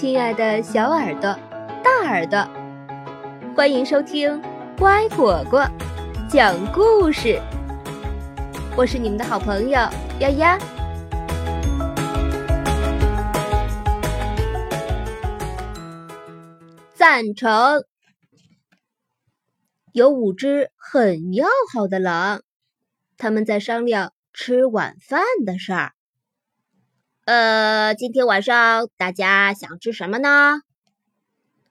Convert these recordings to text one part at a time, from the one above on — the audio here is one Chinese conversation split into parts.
亲爱的小耳朵、大耳朵，欢迎收听乖果果讲故事。我是你们的好朋友丫丫。赞成。有五只很要好的狼，他们在商量吃晚饭的事儿。呃，今天晚上大家想吃什么呢？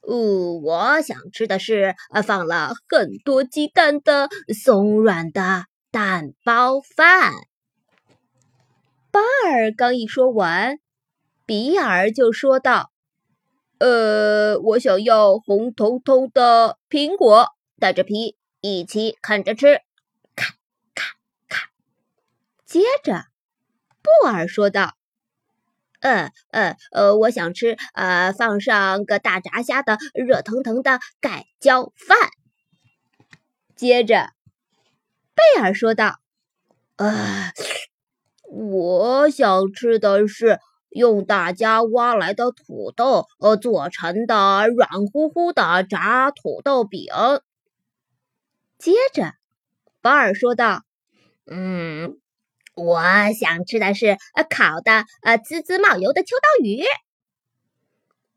哦，我想吃的是呃放了很多鸡蛋的松软的蛋包饭。巴尔刚一说完，比尔就说道：“呃，我想要红彤彤的苹果，带着皮一起啃着吃。”咔咔咔。接着，布尔说道。呃呃呃，我想吃呃，放上个大炸虾的热腾腾的盖浇饭。接着，贝尔说道：“呃，我想吃的是用大家挖来的土豆呃做成的软乎乎的炸土豆饼。”接着，巴尔说道：“嗯。”我想吃的是呃烤的呃滋滋冒油的秋刀鱼。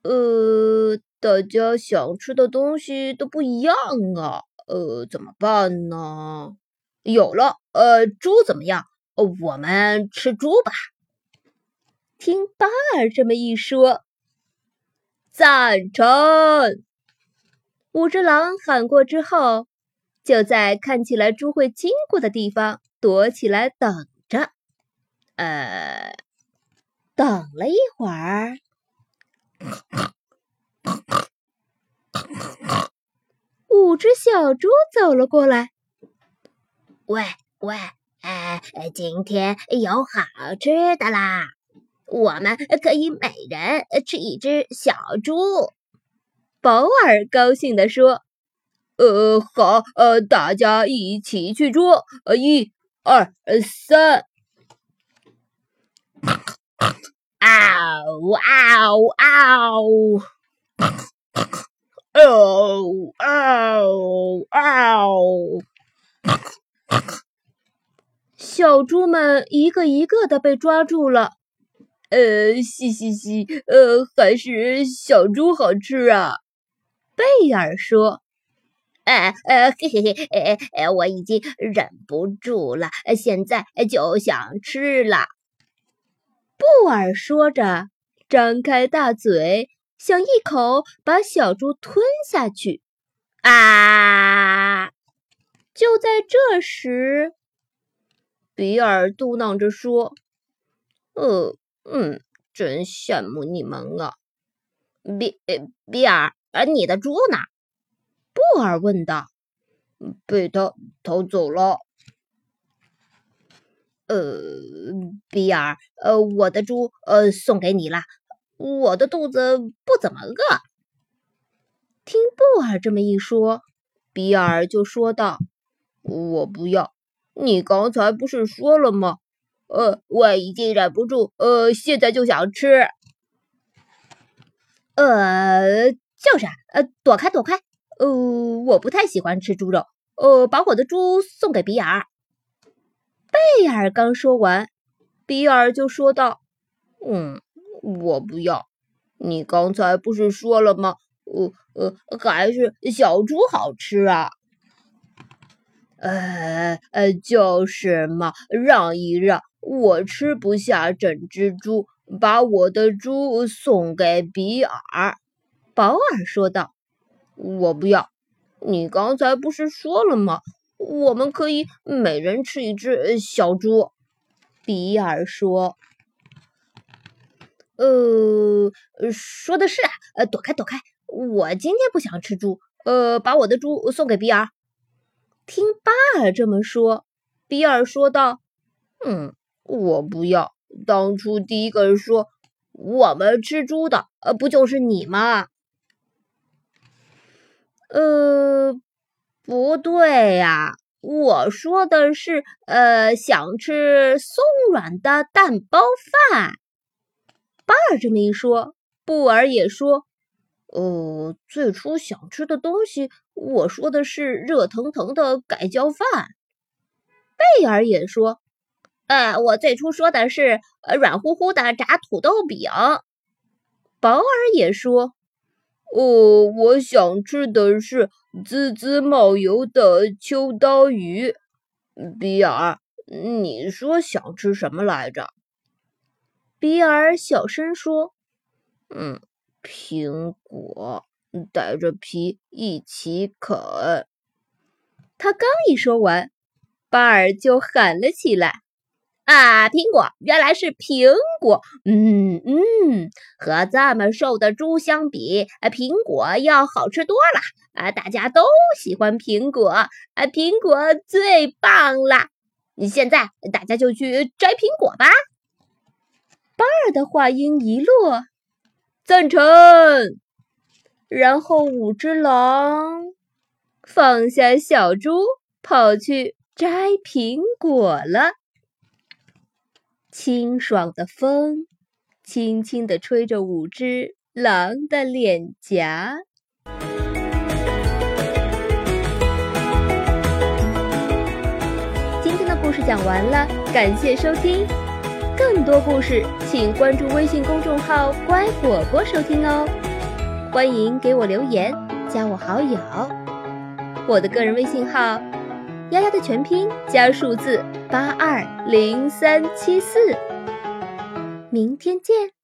呃，大家想吃的东西都不一样啊，呃，怎么办呢？有了，呃，猪怎么样？呃我们吃猪吧。听巴尔这么一说，赞成。五只狼喊过之后，就在看起来猪会经过的地方躲起来等。呃，等了一会儿，五只小猪走了过来。喂喂，哎，今天有好吃的啦！我们可以每人吃一只小猪。保尔高兴地说：“呃，好，呃，大家一起去捉，呃，一。”二三，嗷嗷嗷，嗷嗷嗷！小猪们一个一个的被抓住了。呃，嘻嘻嘻，呃，还是小猪好吃啊。贝尔说。呃呃嘿嘿嘿，呃呃，我已经忍不住了，现在就想吃了。布尔说着，张开大嘴，想一口把小猪吞下去。啊！就在这时，比尔嘟囔着说：“呃嗯，真羡慕你们啊。”比比尔，你的猪呢？布尔问道：“被他偷走了。”呃，比尔，呃，我的猪，呃，送给你了。我的肚子不怎么饿。听布尔这么一说，比尔就说道：“我不要。你刚才不是说了吗？呃，我已经忍不住，呃，现在就想吃。呃，就是，呃，躲开，躲开。”呃，我不太喜欢吃猪肉。呃，把我的猪送给比尔。贝尔刚说完，比尔就说道：“嗯，我不要。你刚才不是说了吗？呃呃，还是小猪好吃啊。”呃呃，就是嘛，让一让，我吃不下整只猪，把我的猪送给比尔。”保尔说道。我不要，你刚才不是说了吗？我们可以每人吃一只小猪。比尔说：“呃，说的是啊，呃，躲开，躲开，我今天不想吃猪。呃，把我的猪送给比尔。”听巴尔这么说，比尔说道：“嗯，我不要。当初第一个说我们吃猪的，呃，不就是你吗？”呃，不对呀，我说的是，呃，想吃松软的蛋包饭。巴尔这么一说，布尔也说：“呃，最初想吃的东西，我说的是热腾腾的盖浇饭。”贝尔也说：“呃，我最初说的是软乎乎的炸土豆饼。”保尔也说：“哦，我想吃的是滋滋冒油的秋刀鱼。”比尔，你说想吃什么来着？比尔小声说：“嗯，苹果，带着皮一起啃。”他刚一说完，巴尔就喊了起来：“啊，苹果，原来是苹果！嗯嗯，和这么瘦的猪相比，啊苹果要好吃多了啊！大家都喜欢苹果啊，苹果最棒了！现在大家就去摘苹果吧。”巴尔的话音一落，赞成。然后五只狼放下小猪，跑去摘苹果了。清爽的风轻轻地吹着五只狼的脸颊。今天的故事讲完了，感谢收听。更多故事，请关注微信公众号“乖果果”收听哦。欢迎给我留言，加我好友。我的个人微信号：丫丫的全拼加数字八二零三七四。明天见。